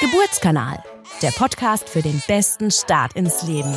Geburtskanal, der Podcast für den besten Start ins Leben.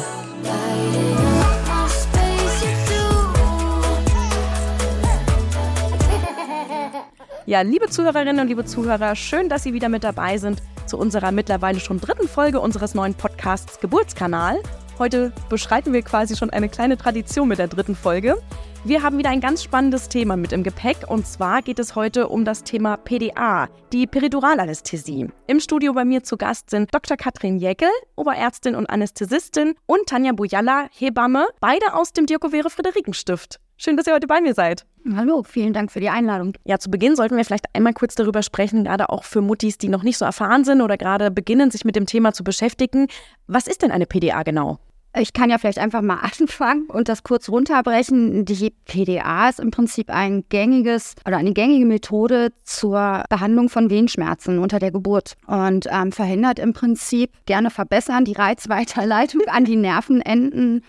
Ja, liebe Zuhörerinnen und liebe Zuhörer, schön, dass Sie wieder mit dabei sind zu unserer mittlerweile schon dritten Folge unseres neuen Podcasts Geburtskanal. Heute beschreiten wir quasi schon eine kleine Tradition mit der dritten Folge. Wir haben wieder ein ganz spannendes Thema mit im Gepäck und zwar geht es heute um das Thema PDA, die Periduralanästhesie. Im Studio bei mir zu Gast sind Dr. Katrin Jäckel, Oberärztin und Anästhesistin und Tanja Bujalla, Hebamme, beide aus dem Dirkovere Friederikenstift. Schön, dass ihr heute bei mir seid. Hallo, vielen Dank für die Einladung. Ja, zu Beginn sollten wir vielleicht einmal kurz darüber sprechen, gerade auch für Muttis, die noch nicht so erfahren sind oder gerade beginnen, sich mit dem Thema zu beschäftigen. Was ist denn eine PDA genau? Ich kann ja vielleicht einfach mal anfangen und das kurz runterbrechen. Die PDA ist im Prinzip ein gängiges oder eine gängige Methode zur Behandlung von Wehenschmerzen unter der Geburt und ähm, verhindert im Prinzip gerne verbessern die Reizweiterleitung an die Nervenenden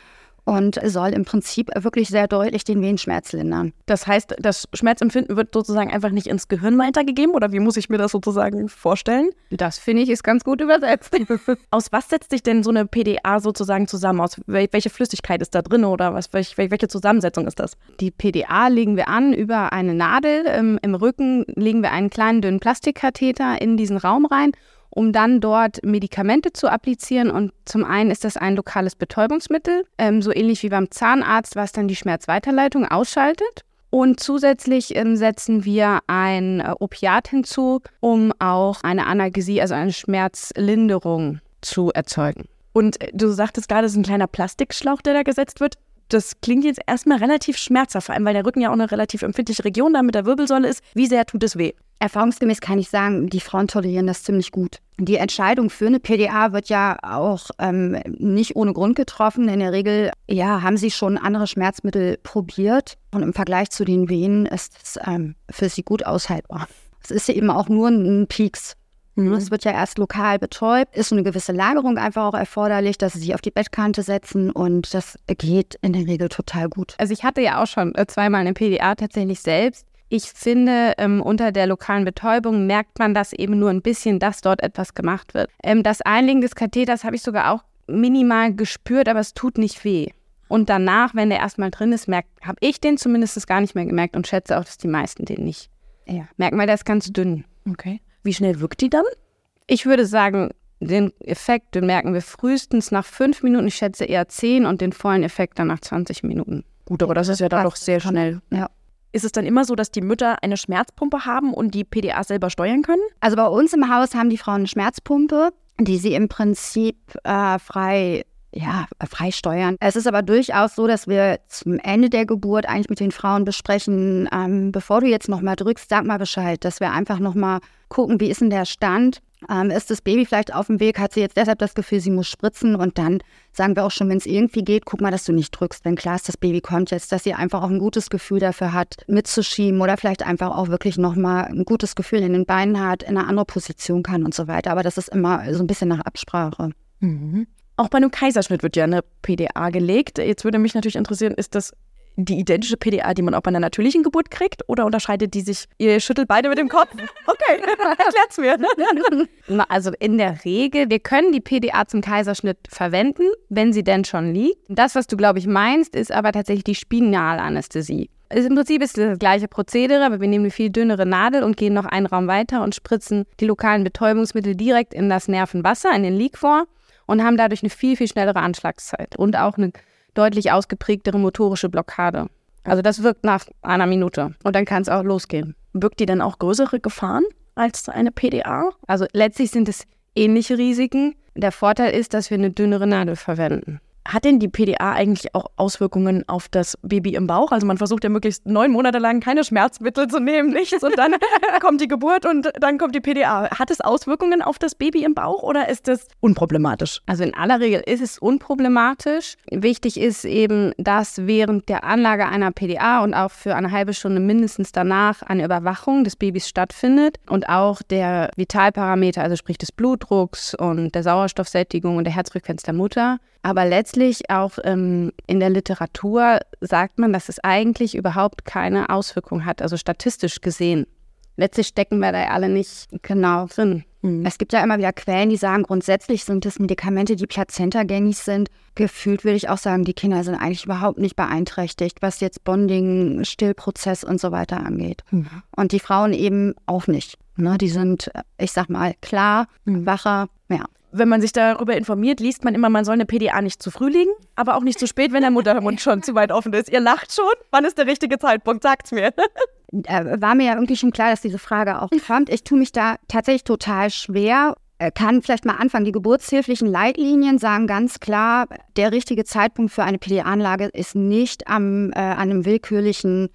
und soll im Prinzip wirklich sehr deutlich den Wehenschmerz lindern. Das heißt, das Schmerzempfinden wird sozusagen einfach nicht ins Gehirn weitergegeben oder wie muss ich mir das sozusagen vorstellen? Das finde ich ist ganz gut übersetzt. Aus was setzt sich denn so eine PDA sozusagen zusammen? Aus welche Flüssigkeit ist da drin oder was, welche Zusammensetzung ist das? Die PDA legen wir an über eine Nadel. Im, im Rücken legen wir einen kleinen dünnen Plastikkatheter in diesen Raum rein um dann dort Medikamente zu applizieren. Und zum einen ist das ein lokales Betäubungsmittel, ähm, so ähnlich wie beim Zahnarzt, was dann die Schmerzweiterleitung ausschaltet. Und zusätzlich ähm, setzen wir ein äh, Opiat hinzu, um auch eine Analgesie, also eine Schmerzlinderung zu erzeugen. Und äh, du sagtest gerade, es ist ein kleiner Plastikschlauch, der da gesetzt wird das klingt jetzt erstmal relativ schmerzhaft, vor allem weil der Rücken ja auch eine relativ empfindliche Region da mit der Wirbelsäule ist. Wie sehr tut es weh? Erfahrungsgemäß kann ich sagen, die Frauen tolerieren das ziemlich gut. Die Entscheidung für eine PDA wird ja auch ähm, nicht ohne Grund getroffen. In der Regel ja, haben sie schon andere Schmerzmittel probiert und im Vergleich zu den Venen ist es ähm, für sie gut aushaltbar. Es ist eben auch nur ein Peaks. Mhm. Es wird ja erst lokal betäubt, ist so eine gewisse Lagerung einfach auch erforderlich, dass sie sich auf die Bettkante setzen und das geht in der Regel total gut. Also ich hatte ja auch schon äh, zweimal eine PDA tatsächlich selbst. Ich finde, ähm, unter der lokalen Betäubung merkt man das eben nur ein bisschen, dass dort etwas gemacht wird. Ähm, das Einlegen des Katheters habe ich sogar auch minimal gespürt, aber es tut nicht weh. Und danach, wenn der erstmal drin ist, habe ich den zumindest gar nicht mehr gemerkt und schätze auch, dass die meisten den nicht ja. merken, weil der ist ganz dünn. Okay. Wie schnell wirkt die dann? Ich würde sagen, den Effekt, den merken wir frühestens nach fünf Minuten, ich schätze eher zehn und den vollen Effekt dann nach 20 Minuten. Gut, aber das ist ja dann doch sehr schnell. Ja. Ist es dann immer so, dass die Mütter eine Schmerzpumpe haben und die PDA selber steuern können? Also bei uns im Haus haben die Frauen eine Schmerzpumpe, die sie im Prinzip äh, frei ja, frei steuern. Es ist aber durchaus so, dass wir zum Ende der Geburt eigentlich mit den Frauen besprechen, ähm, bevor du jetzt nochmal drückst, sag mal Bescheid, dass wir einfach nochmal gucken, wie ist denn der Stand? Ähm, ist das Baby vielleicht auf dem Weg? Hat sie jetzt deshalb das Gefühl, sie muss spritzen? Und dann sagen wir auch schon, wenn es irgendwie geht, guck mal, dass du nicht drückst. Wenn klar ist, das Baby kommt jetzt, dass sie einfach auch ein gutes Gefühl dafür hat, mitzuschieben oder vielleicht einfach auch wirklich nochmal ein gutes Gefühl in den Beinen hat, in eine andere Position kann und so weiter. Aber das ist immer so ein bisschen nach Absprache. Mhm. Auch bei einem Kaiserschnitt wird ja eine PDA gelegt. Jetzt würde mich natürlich interessieren, ist das die identische PDA, die man auch bei einer natürlichen Geburt kriegt? Oder unterscheidet die sich? Ihr schüttelt beide mit dem Kopf. Okay, erklärt's mir. Also in der Regel, wir können die PDA zum Kaiserschnitt verwenden, wenn sie denn schon liegt. Das, was du, glaube ich, meinst, ist aber tatsächlich die Spinalanästhesie. Also Im Prinzip ist es das gleiche Prozedere, aber wir nehmen eine viel dünnere Nadel und gehen noch einen Raum weiter und spritzen die lokalen Betäubungsmittel direkt in das Nervenwasser, in den Liquor und haben dadurch eine viel, viel schnellere Anschlagszeit und auch eine deutlich ausgeprägtere motorische Blockade. Also das wirkt nach einer Minute und dann kann es auch losgehen. Birgt die dann auch größere Gefahren als eine PDA? Also letztlich sind es ähnliche Risiken. Der Vorteil ist, dass wir eine dünnere Nadel verwenden. Hat denn die PDA eigentlich auch Auswirkungen auf das Baby im Bauch? Also man versucht ja möglichst neun Monate lang keine Schmerzmittel zu nehmen, nichts und dann kommt die Geburt und dann kommt die PDA. Hat es Auswirkungen auf das Baby im Bauch oder ist das unproblematisch? Also in aller Regel ist es unproblematisch. Wichtig ist eben, dass während der Anlage einer PDA und auch für eine halbe Stunde mindestens danach eine Überwachung des Babys stattfindet und auch der Vitalparameter, also sprich des Blutdrucks und der Sauerstoffsättigung und der Herzfrequenz der Mutter. Aber letztlich auch ähm, in der Literatur sagt man, dass es eigentlich überhaupt keine Auswirkung hat, also statistisch gesehen. letztlich stecken wir da alle nicht genau drin. Mhm. Es gibt ja immer wieder Quellen, die sagen, grundsätzlich sind es Medikamente, die plazentagängig sind. Gefühlt würde ich auch sagen, die Kinder sind eigentlich überhaupt nicht beeinträchtigt, was jetzt Bonding, Stillprozess und so weiter angeht. Mhm. Und die Frauen eben auch nicht. Ne, die sind, ich sag mal, klar, mhm. wacher, ja. Wenn man sich darüber informiert, liest man immer, man soll eine PDA nicht zu früh legen, aber auch nicht zu spät, wenn der Muttermund schon zu weit offen ist. Ihr lacht schon. Wann ist der richtige Zeitpunkt? Sagt's mir. Äh, war mir ja irgendwie schon klar, dass diese Frage auch kommt. Ich tue mich da tatsächlich total schwer. Äh, kann vielleicht mal anfangen. Die geburtshilflichen Leitlinien sagen ganz klar, der richtige Zeitpunkt für eine PDA-Anlage ist nicht am, äh, an einem willkürlichen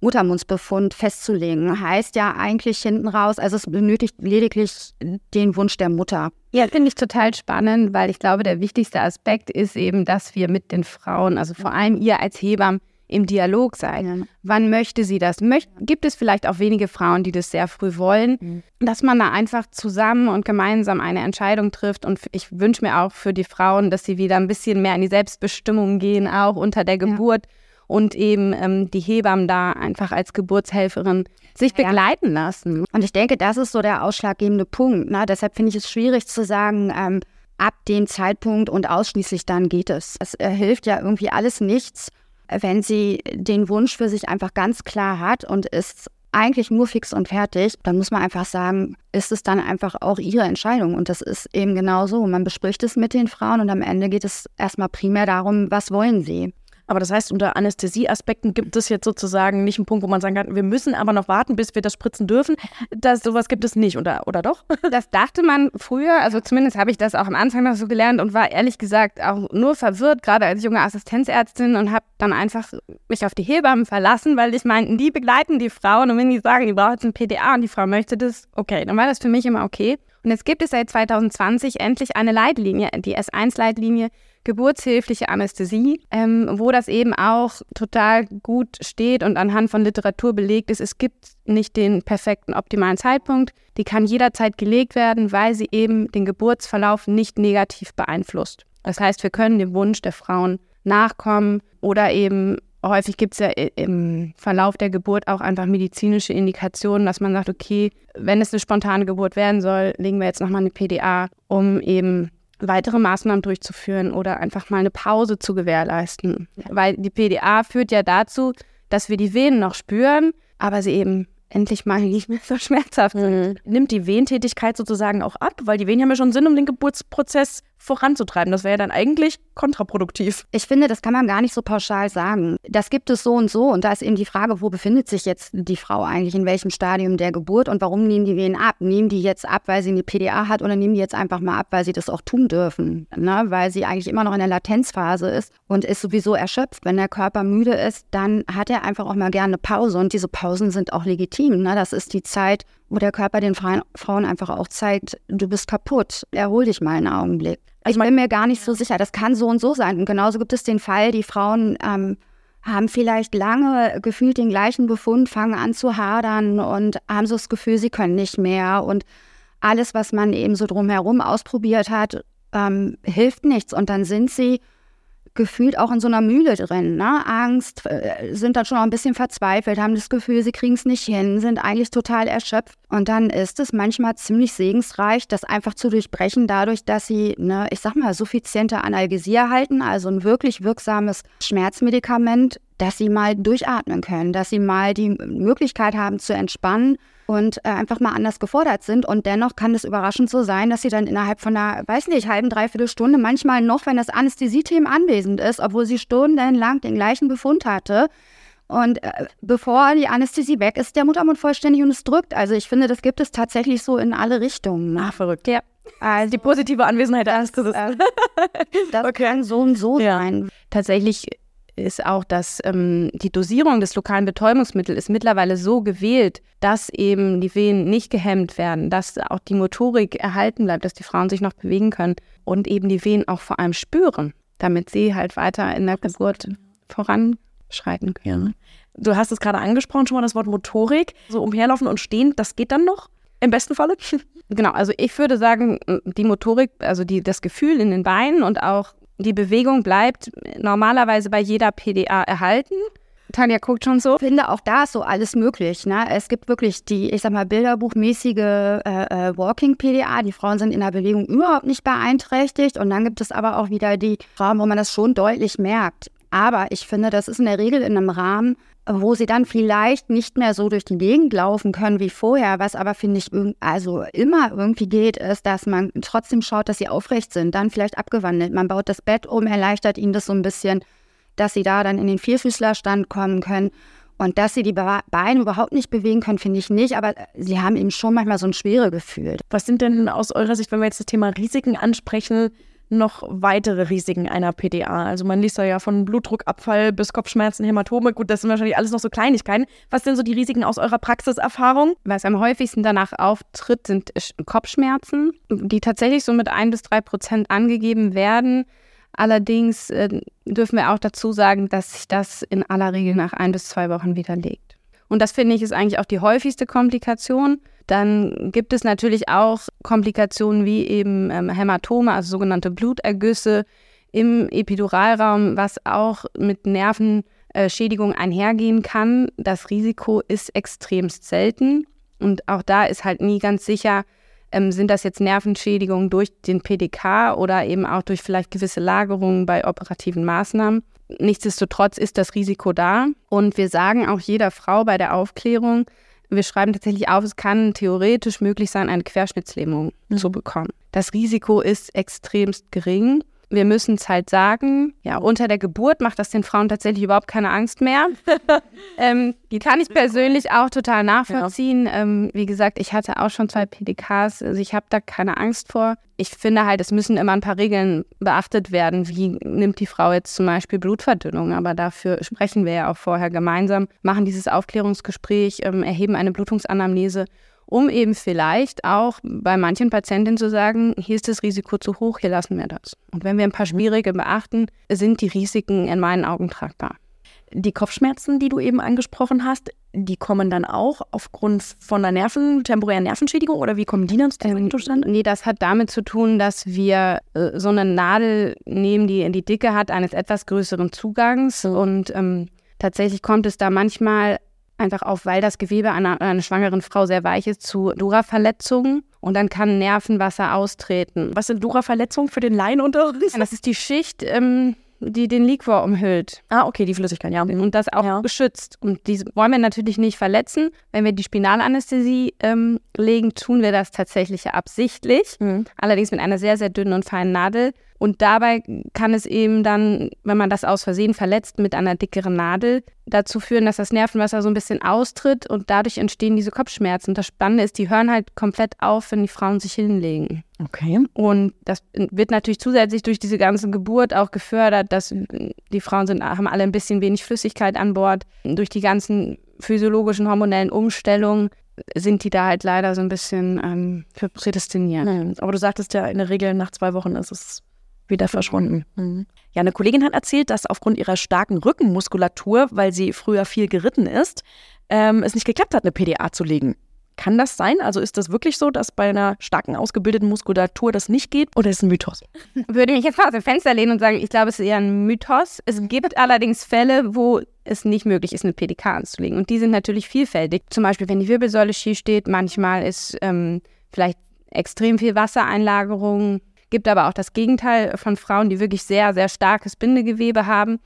Muttermundsbefund festzulegen. Heißt ja eigentlich hinten raus, also es benötigt lediglich den Wunsch der Mutter. Ja, finde ich total spannend, weil ich glaube, der wichtigste Aspekt ist eben, dass wir mit den Frauen, also vor allem ihr als Hebammen, im Dialog sein. Ja. Wann möchte sie das? Möcht, gibt es vielleicht auch wenige Frauen, die das sehr früh wollen, mhm. dass man da einfach zusammen und gemeinsam eine Entscheidung trifft. Und ich wünsche mir auch für die Frauen, dass sie wieder ein bisschen mehr in die Selbstbestimmung gehen, auch unter der Geburt. Ja. Und eben ähm, die Hebammen da einfach als Geburtshelferin sich begleiten lassen. Und ich denke, das ist so der ausschlaggebende Punkt. Ne? Deshalb finde ich es schwierig zu sagen, ähm, ab dem Zeitpunkt und ausschließlich dann geht es. Es äh, hilft ja irgendwie alles nichts, wenn sie den Wunsch für sich einfach ganz klar hat und ist eigentlich nur fix und fertig, dann muss man einfach sagen, ist es dann einfach auch ihre Entscheidung. Und das ist eben genau so. Man bespricht es mit den Frauen und am Ende geht es erstmal primär darum, was wollen sie. Aber das heißt, unter Anästhesieaspekten gibt es jetzt sozusagen nicht einen Punkt, wo man sagen kann, wir müssen aber noch warten, bis wir das spritzen dürfen. Das, sowas gibt es nicht, oder, oder doch? Das dachte man früher, also zumindest habe ich das auch am Anfang noch so gelernt und war ehrlich gesagt auch nur verwirrt, gerade als junge Assistenzärztin und habe dann einfach mich auf die Hebammen verlassen, weil ich meinten, die begleiten die Frauen und wenn die sagen, die brauchen jetzt ein PDA und die Frau möchte das, okay, dann war das für mich immer okay. Und jetzt gibt es seit 2020 endlich eine Leitlinie, die S1-Leitlinie, geburtshilfliche Anästhesie, ähm, wo das eben auch total gut steht und anhand von Literatur belegt ist. Es gibt nicht den perfekten, optimalen Zeitpunkt. Die kann jederzeit gelegt werden, weil sie eben den Geburtsverlauf nicht negativ beeinflusst. Das heißt, wir können dem Wunsch der Frauen nachkommen oder eben häufig gibt es ja im Verlauf der Geburt auch einfach medizinische Indikationen, dass man sagt, okay, wenn es eine spontane Geburt werden soll, legen wir jetzt nochmal eine PDA, um eben weitere Maßnahmen durchzuführen oder einfach mal eine Pause zu gewährleisten. Weil die PDA führt ja dazu, dass wir die Venen noch spüren, aber sie eben endlich mal nicht mehr so schmerzhaft sind. Mhm. Nimmt die Wehentätigkeit sozusagen auch ab, weil die Venen haben ja schon Sinn, um den Geburtsprozess voranzutreiben. Das wäre ja dann eigentlich kontraproduktiv. Ich finde, das kann man gar nicht so pauschal sagen. Das gibt es so und so. Und da ist eben die Frage, wo befindet sich jetzt die Frau eigentlich, in welchem Stadium der Geburt und warum nehmen die Venen ab? Nehmen die jetzt ab, weil sie eine PDA hat oder nehmen die jetzt einfach mal ab, weil sie das auch tun dürfen? Ne? Weil sie eigentlich immer noch in der Latenzphase ist und ist sowieso erschöpft. Wenn der Körper müde ist, dann hat er einfach auch mal gerne eine Pause. Und diese Pausen sind auch legitim. Ne? Das ist die Zeit, wo der Körper den Frauen einfach auch zeigt, du bist kaputt, erhol dich mal einen Augenblick. Ich bin mir gar nicht so sicher, das kann so und so sein. Und genauso gibt es den Fall, die Frauen ähm, haben vielleicht lange gefühlt den gleichen Befund, fangen an zu hadern und haben so das Gefühl, sie können nicht mehr. Und alles, was man eben so drumherum ausprobiert hat, ähm, hilft nichts. Und dann sind sie gefühlt auch in so einer Mühle drin. Ne? Angst, äh, sind dann schon auch ein bisschen verzweifelt, haben das Gefühl, sie kriegen es nicht hin, sind eigentlich total erschöpft. Und dann ist es manchmal ziemlich segensreich, das einfach zu durchbrechen, dadurch, dass sie eine, ich sag mal, suffiziente Analgesie erhalten, also ein wirklich wirksames Schmerzmedikament, dass sie mal durchatmen können, dass sie mal die Möglichkeit haben zu entspannen und äh, einfach mal anders gefordert sind. Und dennoch kann es überraschend so sein, dass sie dann innerhalb von einer, weiß nicht, halben, dreiviertel Stunde, manchmal noch, wenn das Anästhesieteam anwesend ist, obwohl sie stundenlang den gleichen Befund hatte, und äh, bevor die Anästhesie weg ist, der Muttermund vollständig und es drückt. Also ich finde, das gibt es tatsächlich so in alle Richtungen. Ah, verrückt. Ja. Also, die positive Anwesenheit der Anästhesie. Äh, das okay. kann so und so ja. sein. Tatsächlich ist auch, dass ähm, die Dosierung des lokalen Betäubungsmittels ist mittlerweile so gewählt, dass eben die Venen nicht gehemmt werden, dass auch die Motorik erhalten bleibt, dass die Frauen sich noch bewegen können und eben die Venen auch vor allem spüren, damit sie halt weiter in der Geburt voranschreiten können. Du hast es gerade angesprochen, schon mal das Wort Motorik. So umherlaufen und stehen, das geht dann noch? Im besten Falle? Genau, also ich würde sagen, die Motorik, also die, das Gefühl in den Beinen und auch die Bewegung bleibt normalerweise bei jeder PDA erhalten. Tanja guckt schon so. Ich finde, auch da ist so alles möglich. Ne? Es gibt wirklich die, ich sag mal, bilderbuchmäßige äh, äh, Walking-PDA. Die Frauen sind in der Bewegung überhaupt nicht beeinträchtigt. Und dann gibt es aber auch wieder die Frauen, wo man das schon deutlich merkt. Aber ich finde, das ist in der Regel in einem Rahmen, wo sie dann vielleicht nicht mehr so durch die Gegend laufen können wie vorher. Was aber, finde ich, also immer irgendwie geht, ist, dass man trotzdem schaut, dass sie aufrecht sind. Dann vielleicht abgewandelt. Man baut das Bett um, erleichtert ihnen das so ein bisschen dass sie da dann in den Vierfüßlerstand kommen können. Und dass sie die Beine überhaupt nicht bewegen können, finde ich nicht. Aber sie haben eben schon manchmal so ein schwere Gefühl. Was sind denn aus eurer Sicht, wenn wir jetzt das Thema Risiken ansprechen, noch weitere Risiken einer PDA? Also man liest ja von Blutdruckabfall bis Kopfschmerzen, Hämatome. Gut, das sind wahrscheinlich alles noch so Kleinigkeiten. Was sind so die Risiken aus eurer Praxiserfahrung? Was am häufigsten danach auftritt, sind Kopfschmerzen, die tatsächlich so mit ein bis drei Prozent angegeben werden. Allerdings äh, dürfen wir auch dazu sagen, dass sich das in aller Regel nach ein bis zwei Wochen widerlegt. Und das finde ich ist eigentlich auch die häufigste Komplikation. Dann gibt es natürlich auch Komplikationen wie eben ähm, Hämatome, also sogenannte Blutergüsse im Epiduralraum, was auch mit Nervenschädigung einhergehen kann. Das Risiko ist extremst selten. Und auch da ist halt nie ganz sicher, ähm, sind das jetzt Nervenschädigungen durch den PDK oder eben auch durch vielleicht gewisse Lagerungen bei operativen Maßnahmen? Nichtsdestotrotz ist das Risiko da. Und wir sagen auch jeder Frau bei der Aufklärung, wir schreiben tatsächlich auf, es kann theoretisch möglich sein, eine Querschnittslähmung mhm. zu bekommen. Das Risiko ist extremst gering wir müssen es halt sagen, ja, unter der Geburt macht das den Frauen tatsächlich überhaupt keine Angst mehr. ähm, die kann ich persönlich auch total nachvollziehen. Ja. Ähm, wie gesagt, ich hatte auch schon zwei PDKs, also ich habe da keine Angst vor. Ich finde halt, es müssen immer ein paar Regeln beachtet werden. Wie nimmt die Frau jetzt zum Beispiel Blutverdünnung? Aber dafür sprechen wir ja auch vorher gemeinsam, machen dieses Aufklärungsgespräch, ähm, erheben eine Blutungsanamnese um eben vielleicht auch bei manchen Patientinnen zu sagen, hier ist das Risiko zu hoch, hier lassen wir das. Und wenn wir ein paar mhm. Spielregeln beachten, sind die Risiken in meinen Augen tragbar. Die Kopfschmerzen, die du eben angesprochen hast, die kommen dann auch aufgrund von einer Nerven, temporären Nervenschädigung oder wie kommen die dann ähm, zustande? Nee, das hat damit zu tun, dass wir äh, so eine Nadel nehmen, die in die Dicke hat eines etwas größeren Zugangs und ähm, tatsächlich kommt es da manchmal einfach auf, weil das Gewebe einer, einer schwangeren Frau sehr weich ist, zu Dura-Verletzungen. Und dann kann Nervenwasser austreten. Was sind Dura-Verletzungen für den Laien unter uns? Das ist die Schicht, ähm, die den Liquor umhüllt. Ah, okay, die Flüssigkeit, ja. Und das auch ja. geschützt. Und die wollen wir natürlich nicht verletzen. Wenn wir die Spinalanästhesie ähm, legen, tun wir das tatsächlich absichtlich. Mhm. Allerdings mit einer sehr, sehr dünnen und feinen Nadel. Und dabei kann es eben dann, wenn man das aus Versehen verletzt mit einer dickeren Nadel, dazu führen, dass das Nervenwasser so ein bisschen austritt und dadurch entstehen diese Kopfschmerzen. Und das Spannende ist, die hören halt komplett auf, wenn die Frauen sich hinlegen. Okay. Und das wird natürlich zusätzlich durch diese ganze Geburt auch gefördert, dass die Frauen sind, haben alle ein bisschen wenig Flüssigkeit an Bord. Durch die ganzen physiologischen, hormonellen Umstellungen sind die da halt leider so ein bisschen ähm, für prädestiniert. Mhm. Aber du sagtest ja, in der Regel nach zwei Wochen ist es wieder verschwunden. Mhm. Ja, eine Kollegin hat erzählt, dass aufgrund ihrer starken Rückenmuskulatur, weil sie früher viel geritten ist, ähm, es nicht geklappt hat, eine PDA zu legen. Kann das sein? Also ist das wirklich so, dass bei einer starken ausgebildeten Muskulatur das nicht geht oder ist es ein Mythos? Würde mich jetzt mal aus dem Fenster lehnen und sagen, ich glaube, es ist eher ein Mythos. Es gibt allerdings Fälle, wo es nicht möglich ist, eine PDK anzulegen. Und die sind natürlich vielfältig. Zum Beispiel, wenn die Wirbelsäule schief steht, manchmal ist ähm, vielleicht extrem viel Wassereinlagerung Gibt aber auch das Gegenteil von Frauen, die wirklich sehr, sehr starkes Bindegewebe haben,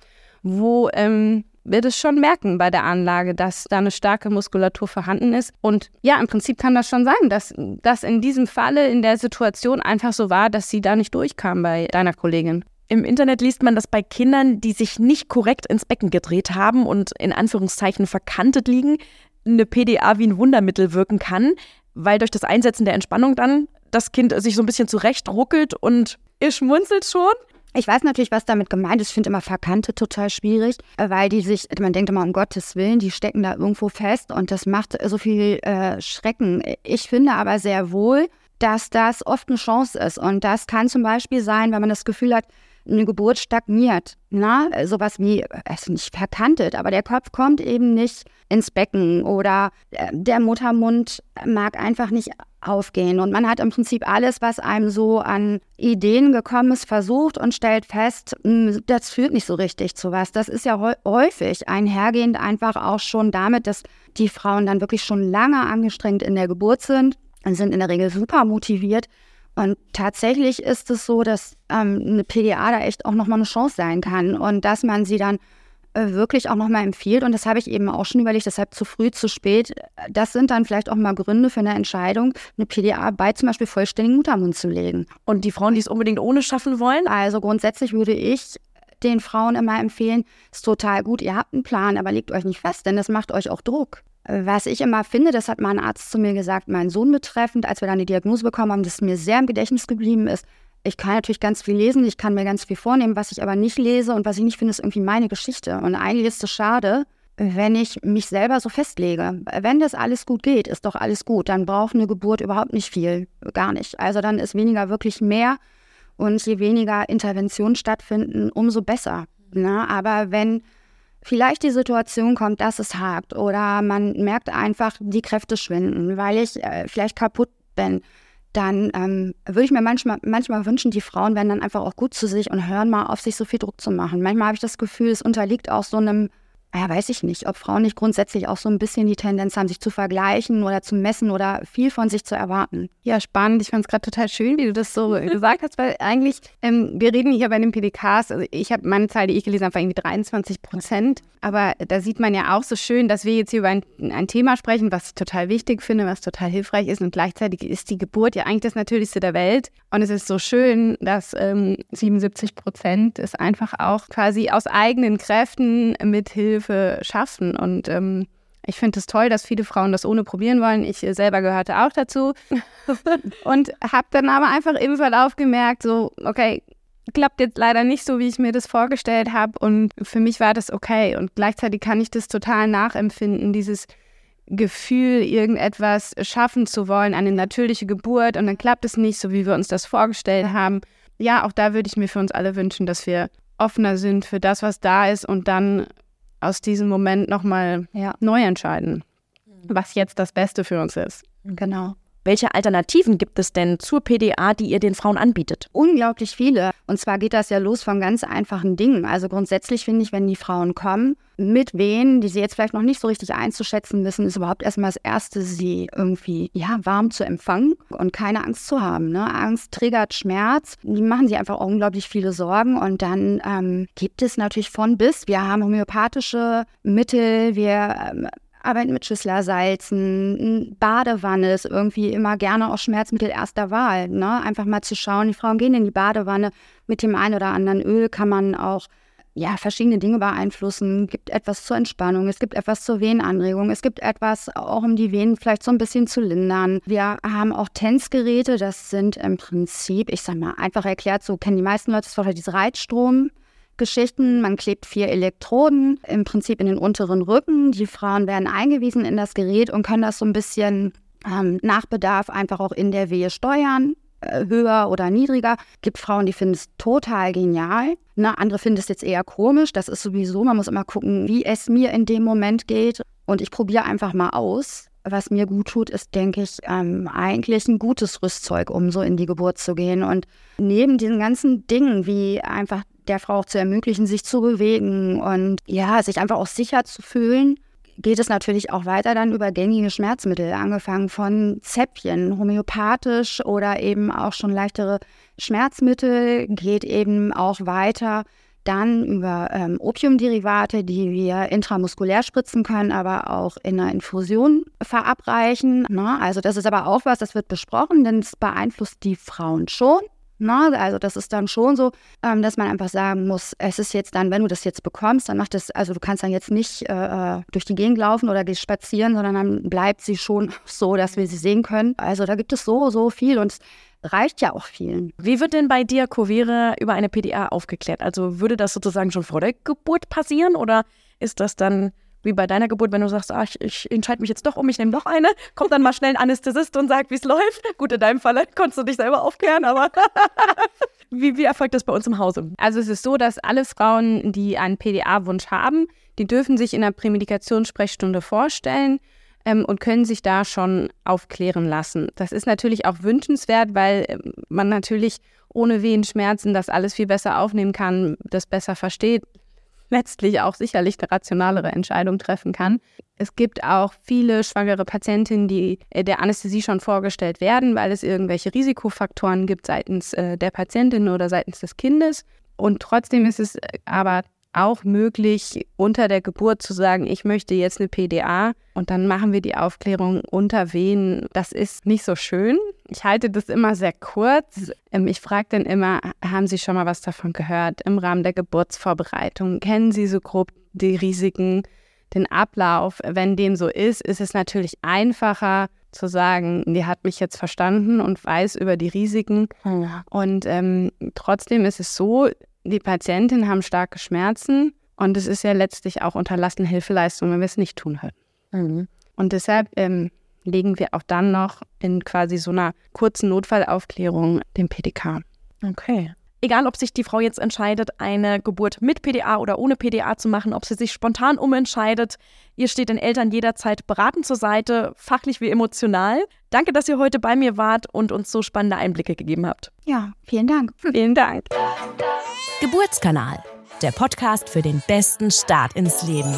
wo ähm, wir das schon merken bei der Anlage, dass da eine starke Muskulatur vorhanden ist. Und ja, im Prinzip kann das schon sein, dass das in diesem Falle, in der Situation einfach so war, dass sie da nicht durchkam bei deiner Kollegin. Im Internet liest man, dass bei Kindern, die sich nicht korrekt ins Becken gedreht haben und in Anführungszeichen verkantet liegen, eine PDA wie ein Wundermittel wirken kann, weil durch das Einsetzen der Entspannung dann das Kind sich so ein bisschen zurecht ruckelt und ihr schmunzelt schon. Ich weiß natürlich, was damit gemeint ist. Ich finde immer Verkannte total schwierig, weil die sich, man denkt immer um Gottes Willen, die stecken da irgendwo fest und das macht so viel äh, Schrecken. Ich finde aber sehr wohl, dass das oft eine Chance ist. Und das kann zum Beispiel sein, wenn man das Gefühl hat, eine Geburt stagniert. Na, sowas wie, es ist nicht verkantet, aber der Kopf kommt eben nicht ins Becken oder äh, der Muttermund mag einfach nicht aufgehen. Und man hat im Prinzip alles, was einem so an Ideen gekommen ist, versucht und stellt fest, hm, das führt nicht so richtig zu was. Das ist ja häufig einhergehend einfach auch schon damit, dass die Frauen dann wirklich schon lange angestrengt in der Geburt sind und sind in der Regel super motiviert. Und tatsächlich ist es so, dass ähm, eine PDA da echt auch nochmal eine Chance sein kann und dass man sie dann äh, wirklich auch nochmal empfiehlt. Und das habe ich eben auch schon überlegt, deshalb zu früh, zu spät. Das sind dann vielleicht auch mal Gründe für eine Entscheidung, eine PDA bei zum Beispiel vollständigen Muttermund zu legen. Und die Frauen, die es unbedingt ohne schaffen wollen? Also grundsätzlich würde ich den Frauen immer empfehlen, ist total gut, ihr habt einen Plan, aber legt euch nicht fest, denn das macht euch auch Druck. Was ich immer finde, das hat mal ein Arzt zu mir gesagt, meinen Sohn betreffend, als wir dann die Diagnose bekommen haben, dass mir sehr im Gedächtnis geblieben ist, ich kann natürlich ganz viel lesen, ich kann mir ganz viel vornehmen, was ich aber nicht lese und was ich nicht finde, ist irgendwie meine Geschichte. Und eigentlich ist es schade, wenn ich mich selber so festlege. Wenn das alles gut geht, ist doch alles gut. Dann braucht eine Geburt überhaupt nicht viel, gar nicht. Also dann ist weniger wirklich mehr und je weniger Interventionen stattfinden, umso besser. Na, aber wenn vielleicht die Situation kommt, dass es hakt oder man merkt einfach, die Kräfte schwinden, weil ich äh, vielleicht kaputt bin, dann ähm, würde ich mir manchmal, manchmal wünschen, die Frauen wären dann einfach auch gut zu sich und hören mal auf, sich so viel Druck zu machen. Manchmal habe ich das Gefühl, es unterliegt auch so einem ja, weiß ich nicht, ob Frauen nicht grundsätzlich auch so ein bisschen die Tendenz haben, sich zu vergleichen oder zu messen oder viel von sich zu erwarten. Ja, spannend. Ich fand es gerade total schön, wie du das so gesagt hast, weil eigentlich, ähm, wir reden hier bei den PDKs, also ich habe meine Zahl, die ich gelesen habe, war irgendwie 23 Prozent. Aber da sieht man ja auch so schön, dass wir jetzt hier über ein, ein Thema sprechen, was ich total wichtig finde, was total hilfreich ist. Und gleichzeitig ist die Geburt ja eigentlich das Natürlichste der Welt. Und es ist so schön, dass ähm, 77 Prozent es einfach auch quasi aus eigenen Kräften mit Hilfe Hilfe schaffen. Und ähm, ich finde es das toll, dass viele Frauen das ohne probieren wollen. Ich selber gehörte auch dazu. und habe dann aber einfach im Verlauf gemerkt, so, okay, klappt jetzt leider nicht so, wie ich mir das vorgestellt habe. Und für mich war das okay. Und gleichzeitig kann ich das total nachempfinden, dieses Gefühl, irgendetwas schaffen zu wollen, eine natürliche Geburt. Und dann klappt es nicht so, wie wir uns das vorgestellt haben. Ja, auch da würde ich mir für uns alle wünschen, dass wir offener sind für das, was da ist und dann aus diesem Moment nochmal ja. neu entscheiden, was jetzt das Beste für uns ist. Genau. Welche Alternativen gibt es denn zur PDA, die ihr den Frauen anbietet? Unglaublich viele. Und zwar geht das ja los von ganz einfachen Dingen. Also grundsätzlich finde ich, wenn die Frauen kommen, mit wen, die sie jetzt vielleicht noch nicht so richtig einzuschätzen wissen, ist überhaupt erstmal das Erste, sie irgendwie ja, warm zu empfangen und keine Angst zu haben. Ne? Angst triggert Schmerz. Die machen sich einfach unglaublich viele Sorgen. Und dann ähm, gibt es natürlich von bis. Wir haben homöopathische Mittel, wir ähm, arbeiten mit Schüsslersalzen, Badewanne ist irgendwie immer gerne auch Schmerzmittel erster Wahl. Ne? Einfach mal zu schauen, die Frauen gehen in die Badewanne, mit dem einen oder anderen Öl kann man auch ja, verschiedene Dinge beeinflussen. Es gibt etwas zur Entspannung, es gibt etwas zur Venenanregung, es gibt etwas auch, um die Venen vielleicht so ein bisschen zu lindern. Wir haben auch Tänzgeräte, das sind im Prinzip, ich sag mal, einfach erklärt, so kennen die meisten Leute das Wort, diese Reitstrom. Geschichten. Man klebt vier Elektroden im Prinzip in den unteren Rücken. Die Frauen werden eingewiesen in das Gerät und können das so ein bisschen ähm, nach Bedarf einfach auch in der Wehe steuern äh, höher oder niedriger. Gibt Frauen, die finden es total genial. Ne? Andere finden es jetzt eher komisch. Das ist sowieso, man muss immer gucken, wie es mir in dem Moment geht. Und ich probiere einfach mal aus. Was mir gut tut, ist, denke ich, ähm, eigentlich ein gutes Rüstzeug, um so in die Geburt zu gehen. Und neben diesen ganzen Dingen, wie einfach der Frau auch zu ermöglichen, sich zu bewegen und ja, sich einfach auch sicher zu fühlen, geht es natürlich auch weiter dann über gängige Schmerzmittel, angefangen von Zäpfchen, homöopathisch oder eben auch schon leichtere Schmerzmittel, geht eben auch weiter dann über ähm, Opiumderivate, die wir intramuskulär spritzen können, aber auch in einer Infusion verabreichen. Ne? Also das ist aber auch was, das wird besprochen, denn es beeinflusst die Frauen schon. Na, ne? also das ist dann schon so, ähm, dass man einfach sagen muss, es ist jetzt dann, wenn du das jetzt bekommst, dann macht das, also du kannst dann jetzt nicht äh, äh, durch die Gegend laufen oder gehst spazieren, sondern dann bleibt sie schon so, dass wir sie sehen können. Also da gibt es so, so viel und es reicht ja auch vielen. Wie wird denn bei dir Covere über eine PDA aufgeklärt? Also würde das sozusagen schon vor der Geburt passieren oder ist das dann wie bei deiner Geburt, wenn du sagst, ah, ich, ich entscheide mich jetzt doch um, ich nehme noch eine, kommt dann mal schnell ein Anästhesist und sagt, wie es läuft. Gut, in deinem Fall konntest du dich selber aufklären, aber Wie, wie erfolgt das bei uns im Hause? Also es ist so, dass alle Frauen, die einen PDA-Wunsch haben, die dürfen sich in der Prämedikationssprechstunde vorstellen ähm, und können sich da schon aufklären lassen. Das ist natürlich auch wünschenswert, weil ähm, man natürlich ohne Wehenschmerzen das alles viel besser aufnehmen kann, das besser versteht, letztlich auch sicherlich eine rationalere Entscheidung treffen kann. Es gibt auch viele schwangere Patientinnen, die äh, der Anästhesie schon vorgestellt werden, weil es irgendwelche Risikofaktoren gibt seitens äh, der Patientin oder seitens des Kindes. Und trotzdem ist es äh, aber auch möglich, unter der Geburt zu sagen, ich möchte jetzt eine PDA und dann machen wir die Aufklärung unter wen. Das ist nicht so schön. Ich halte das immer sehr kurz. Ähm, ich frage dann immer, haben Sie schon mal was davon gehört im Rahmen der Geburtsvorbereitung? Kennen Sie so grob die Risiken, den Ablauf? Wenn dem so ist, ist es natürlich einfacher zu sagen, die hat mich jetzt verstanden und weiß über die Risiken. Ja. Und ähm, trotzdem ist es so, die Patientinnen haben starke Schmerzen und es ist ja letztlich auch unterlassene Hilfeleistung, wenn wir es nicht tun würden. Mhm. Und deshalb ähm, legen wir auch dann noch in quasi so einer kurzen Notfallaufklärung den PDK. Okay. Egal, ob sich die Frau jetzt entscheidet, eine Geburt mit PDA oder ohne PDA zu machen, ob sie sich spontan umentscheidet, ihr steht den Eltern jederzeit beratend zur Seite, fachlich wie emotional. Danke, dass ihr heute bei mir wart und uns so spannende Einblicke gegeben habt. Ja, vielen Dank. Vielen Dank. Geburtskanal, der Podcast für den besten Start ins Leben.